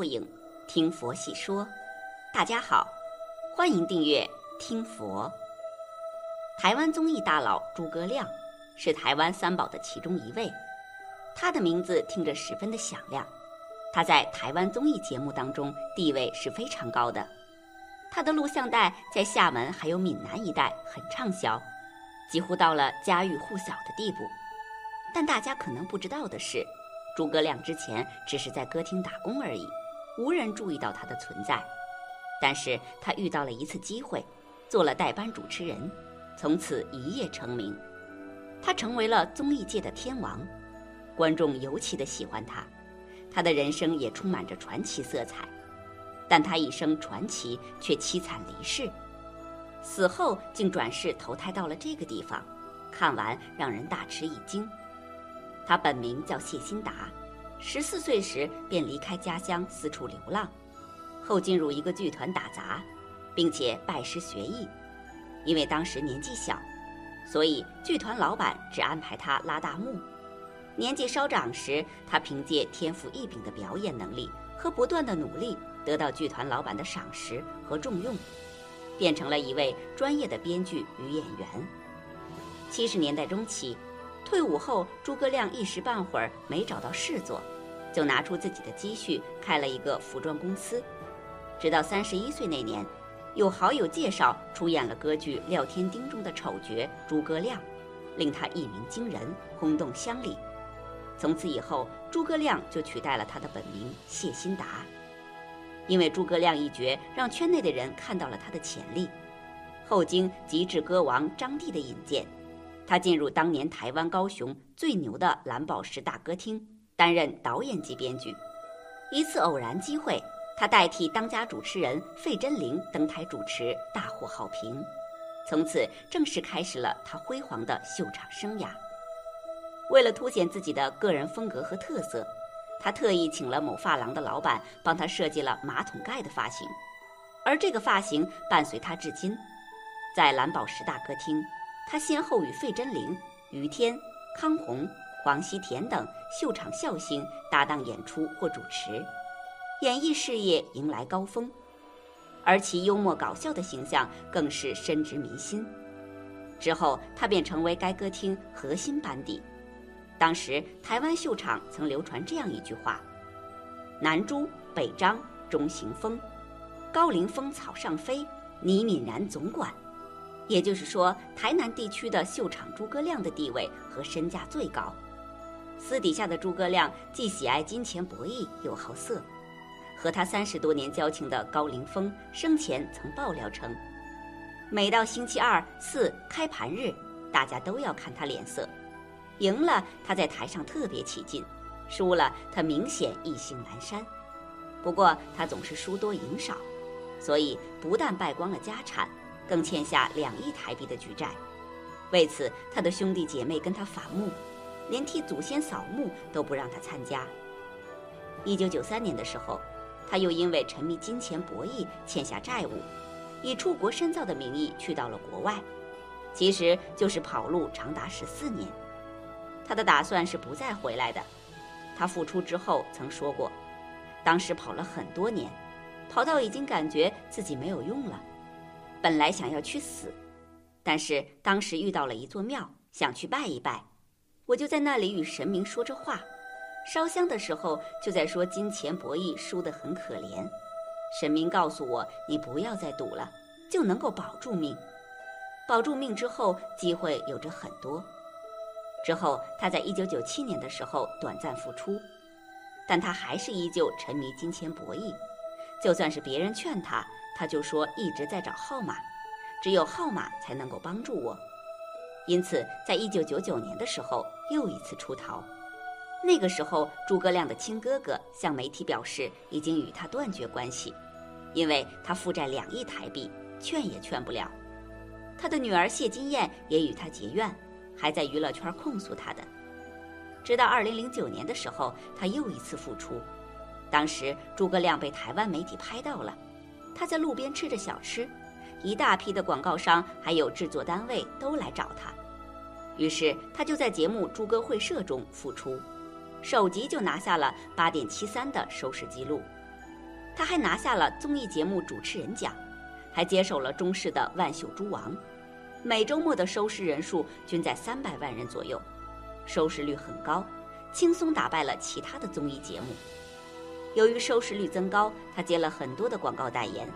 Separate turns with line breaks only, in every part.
报应，听佛细说。大家好，欢迎订阅听佛。台湾综艺大佬诸葛亮是台湾三宝的其中一位，他的名字听着十分的响亮。他在台湾综艺节目当中地位是非常高的，他的录像带在厦门还有闽南一带很畅销，几乎到了家喻户晓的地步。但大家可能不知道的是。诸葛亮之前只是在歌厅打工而已，无人注意到他的存在。但是他遇到了一次机会，做了代班主持人，从此一夜成名。他成为了综艺界的天王，观众尤其的喜欢他。他的人生也充满着传奇色彩，但他一生传奇却凄惨离世，死后竟转世投胎到了这个地方，看完让人大吃一惊。他本名叫谢欣达，十四岁时便离开家乡四处流浪，后进入一个剧团打杂，并且拜师学艺。因为当时年纪小，所以剧团老板只安排他拉大幕。年纪稍长时，他凭借天赋异禀的表演能力和不断的努力，得到剧团老板的赏识和重用，变成了一位专业的编剧与演员。七十年代中期。退伍后，诸葛亮一时半会儿没找到事做，就拿出自己的积蓄开了一个服装公司。直到三十一岁那年，有好友介绍出演了歌剧《廖天丁》中的丑角诸葛亮，令他一鸣惊人，轰动乡里。从此以后，诸葛亮就取代了他的本名谢新达。因为诸葛亮一角，让圈内的人看到了他的潜力。后经极致歌王张帝的引荐。他进入当年台湾高雄最牛的蓝宝石大歌厅，担任导演及编剧。一次偶然机会，他代替当家主持人费贞玲登台主持，大获好评。从此正式开始了他辉煌的秀场生涯。为了凸显自己的个人风格和特色，他特意请了某发廊的老板帮他设计了马桶盖的发型，而这个发型伴随他至今。在蓝宝石大歌厅。他先后与费贞玲、于天、康宏、黄西田等秀场笑星搭档演出或主持，演艺事业迎来高峰，而其幽默搞笑的形象更是深植民心。之后，他便成为该歌厅核心班底。当时，台湾秀场曾流传这样一句话：“南朱北张中行风，高凌风草上飞，倪敏然总管。”也就是说，台南地区的秀场诸葛亮的地位和身价最高。私底下的诸葛亮既喜爱金钱博弈，又好色。和他三十多年交情的高凌风生前曾爆料称，每到星期二、四开盘日，大家都要看他脸色。赢了，他在台上特别起劲；输了，他明显意兴阑珊。不过他总是输多赢少，所以不但败光了家产。更欠下两亿台币的巨债，为此，他的兄弟姐妹跟他反目，连替祖先扫墓都不让他参加。一九九三年的时候，他又因为沉迷金钱博弈欠下债务，以出国深造的名义去到了国外，其实就是跑路长达十四年。他的打算是不再回来的。他复出之后曾说过，当时跑了很多年，跑到已经感觉自己没有用了。本来想要去死，但是当时遇到了一座庙，想去拜一拜，我就在那里与神明说着话，烧香的时候就在说金钱博弈输得很可怜，神明告诉我你不要再赌了，就能够保住命，保住命之后机会有着很多。之后他在一九九七年的时候短暂复出，但他还是依旧沉迷金钱博弈，就算是别人劝他。他就说一直在找号码，只有号码才能够帮助我。因此，在一九九九年的时候又一次出逃。那个时候，诸葛亮的亲哥哥向媒体表示已经与他断绝关系，因为他负债两亿台币，劝也劝不了。他的女儿谢金燕也与他结怨，还在娱乐圈控诉他的。直到二零零九年的时候，他又一次复出，当时诸葛亮被台湾媒体拍到了。他在路边吃着小吃，一大批的广告商还有制作单位都来找他，于是他就在节目《诸葛会社》中复出，首集就拿下了八点七三的收视记录，他还拿下了综艺节目主持人奖，还接手了中视的《万秀诸王》，每周末的收视人数均在三百万人左右，收视率很高，轻松打败了其他的综艺节目。由于收视率增高，他接了很多的广告代言，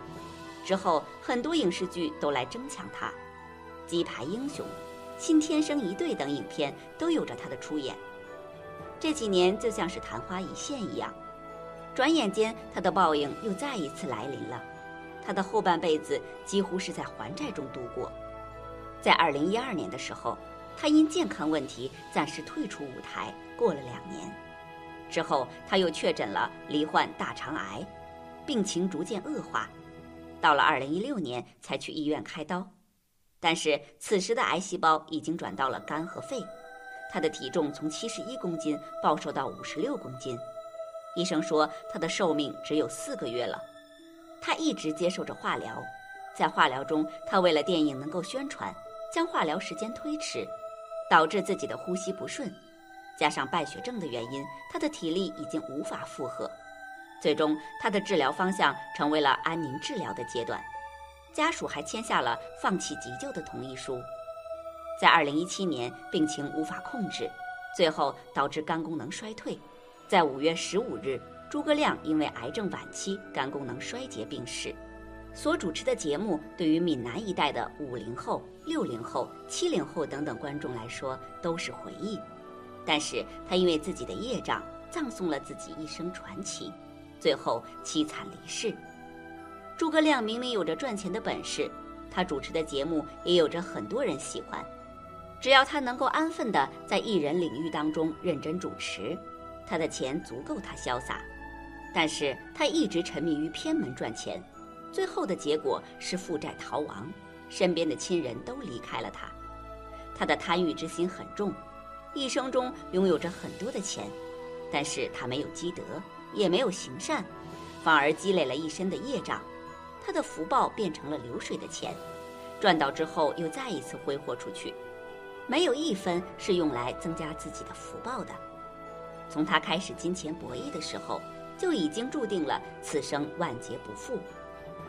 之后很多影视剧都来争抢他，《鸡排英雄》《新天生一对》等影片都有着他的出演。这几年就像是昙花一现一样，转眼间他的报应又再一次来临了。他的后半辈子几乎是在还债中度过。在二零一二年的时候，他因健康问题暂时退出舞台，过了两年。之后，他又确诊了罹患大肠癌，病情逐渐恶化，到了二零一六年才去医院开刀，但是此时的癌细胞已经转到了肝和肺，他的体重从七十一公斤暴瘦到五十六公斤，医生说他的寿命只有四个月了，他一直接受着化疗，在化疗中，他为了电影能够宣传，将化疗时间推迟，导致自己的呼吸不顺。加上败血症的原因，他的体力已经无法负荷，最终他的治疗方向成为了安宁治疗的阶段，家属还签下了放弃急救的同意书。在二零一七年，病情无法控制，最后导致肝功能衰退。在五月十五日，诸葛亮因为癌症晚期肝功能衰竭病逝。所主持的节目对于闽南一带的五零后、六零后、七零后等等观众来说都是回忆。但是他因为自己的业障，葬送了自己一生传奇，最后凄惨离世。诸葛亮明明有着赚钱的本事，他主持的节目也有着很多人喜欢，只要他能够安分的在艺人领域当中认真主持，他的钱足够他潇洒。但是他一直沉迷于偏门赚钱，最后的结果是负债逃亡，身边的亲人都离开了他，他的贪欲之心很重。一生中拥有着很多的钱，但是他没有积德，也没有行善，反而积累了一身的业障。他的福报变成了流水的钱，赚到之后又再一次挥霍出去，没有一分是用来增加自己的福报的。从他开始金钱博弈的时候，就已经注定了此生万劫不复，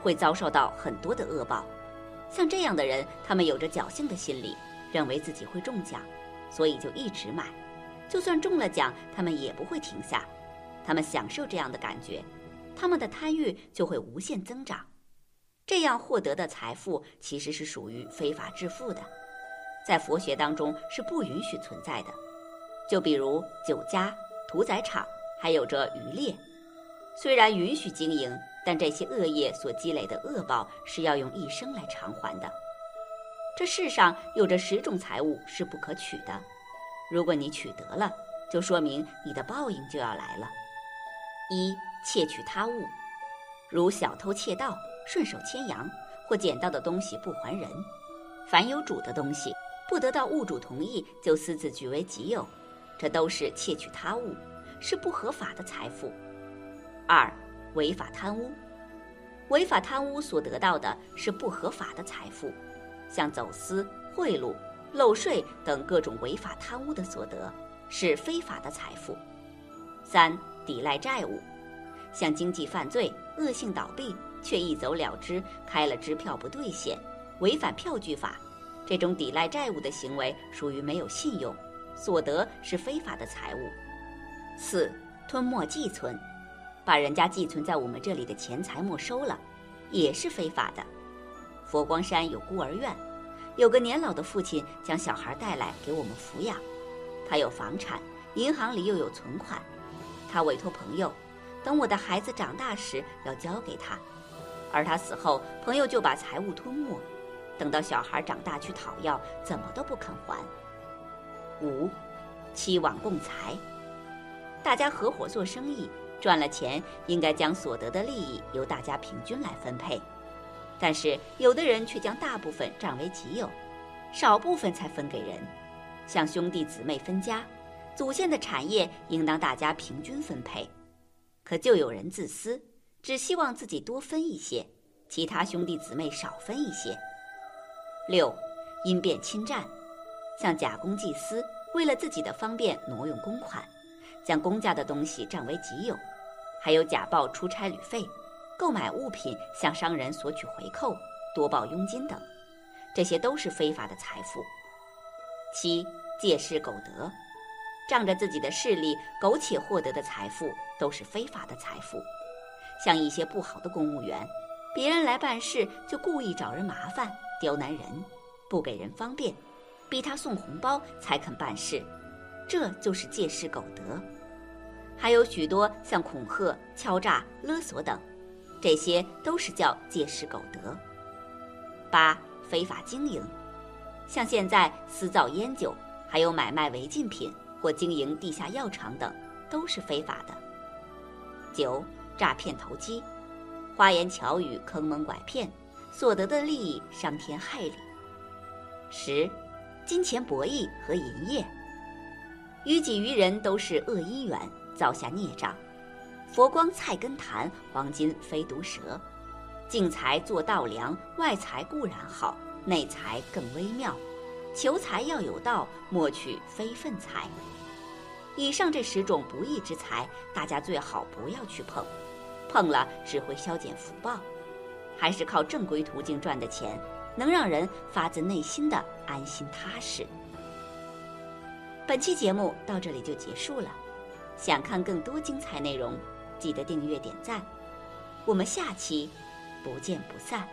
会遭受到很多的恶报。像这样的人，他们有着侥幸的心理，认为自己会中奖。所以就一直买，就算中了奖，他们也不会停下。他们享受这样的感觉，他们的贪欲就会无限增长。这样获得的财富其实是属于非法致富的，在佛学当中是不允许存在的。就比如酒家、屠宰场，还有着渔猎，虽然允许经营，但这些恶业所积累的恶报是要用一生来偿还的。这世上有着十种财物是不可取的，如果你取得了，就说明你的报应就要来了。一窃取他物，如小偷窃盗、顺手牵羊或捡到的东西不还人；凡有主的东西，不得到物主同意就私自据为己有，这都是窃取他物，是不合法的财富。二违法贪污，违法贪污所得到的是不合法的财富。像走私、贿赂、漏税等各种违法贪污的所得，是非法的财富。三、抵赖债务，像经济犯罪、恶性倒闭却一走了之，开了支票不兑现，违反票据法，这种抵赖债务的行为属于没有信用，所得是非法的财物。四、吞没寄存，把人家寄存在我们这里的钱财没收了，也是非法的。佛光山有孤儿院，有个年老的父亲将小孩带来给我们抚养。他有房产，银行里又有存款。他委托朋友，等我的孩子长大时要交给他。而他死后，朋友就把财物吞没。等到小孩长大去讨要，怎么都不肯还。五，欺网共财。大家合伙做生意，赚了钱应该将所得的利益由大家平均来分配。但是有的人却将大部分占为己有，少部分才分给人，像兄弟姊妹分家，祖先的产业应当大家平均分配，可就有人自私，只希望自己多分一些，其他兄弟姊妹少分一些。六，因变侵占，像假公济私，为了自己的方便挪用公款，将公家的东西占为己有，还有假报出差旅费。购买物品向商人索取回扣、多报佣金等，这些都是非法的财富。七、借势苟得，仗着自己的势力苟且获得的财富都是非法的财富。像一些不好的公务员，别人来办事就故意找人麻烦、刁难人，不给人方便，逼他送红包才肯办事，这就是借势苟得。还有许多像恐吓、敲诈、勒索等，这些都是叫借势苟得。八、非法经营，像现在私造烟酒，还有买卖违禁品或经营地下药厂等，都是非法的。九、诈骗投机，花言巧语、坑蒙拐骗，所得的利益伤天害理。十、金钱博弈和营业，于己于人都是恶因缘。造下孽障，佛光菜根谭，黄金非毒蛇。净财做道良，外财固然好，内财更微妙。求财要有道，莫取非分财。以上这十种不义之财，大家最好不要去碰，碰了只会消减福报。还是靠正规途径赚的钱，能让人发自内心的安心踏实。本期节目到这里就结束了。想看更多精彩内容，记得订阅点赞。我们下期不见不散。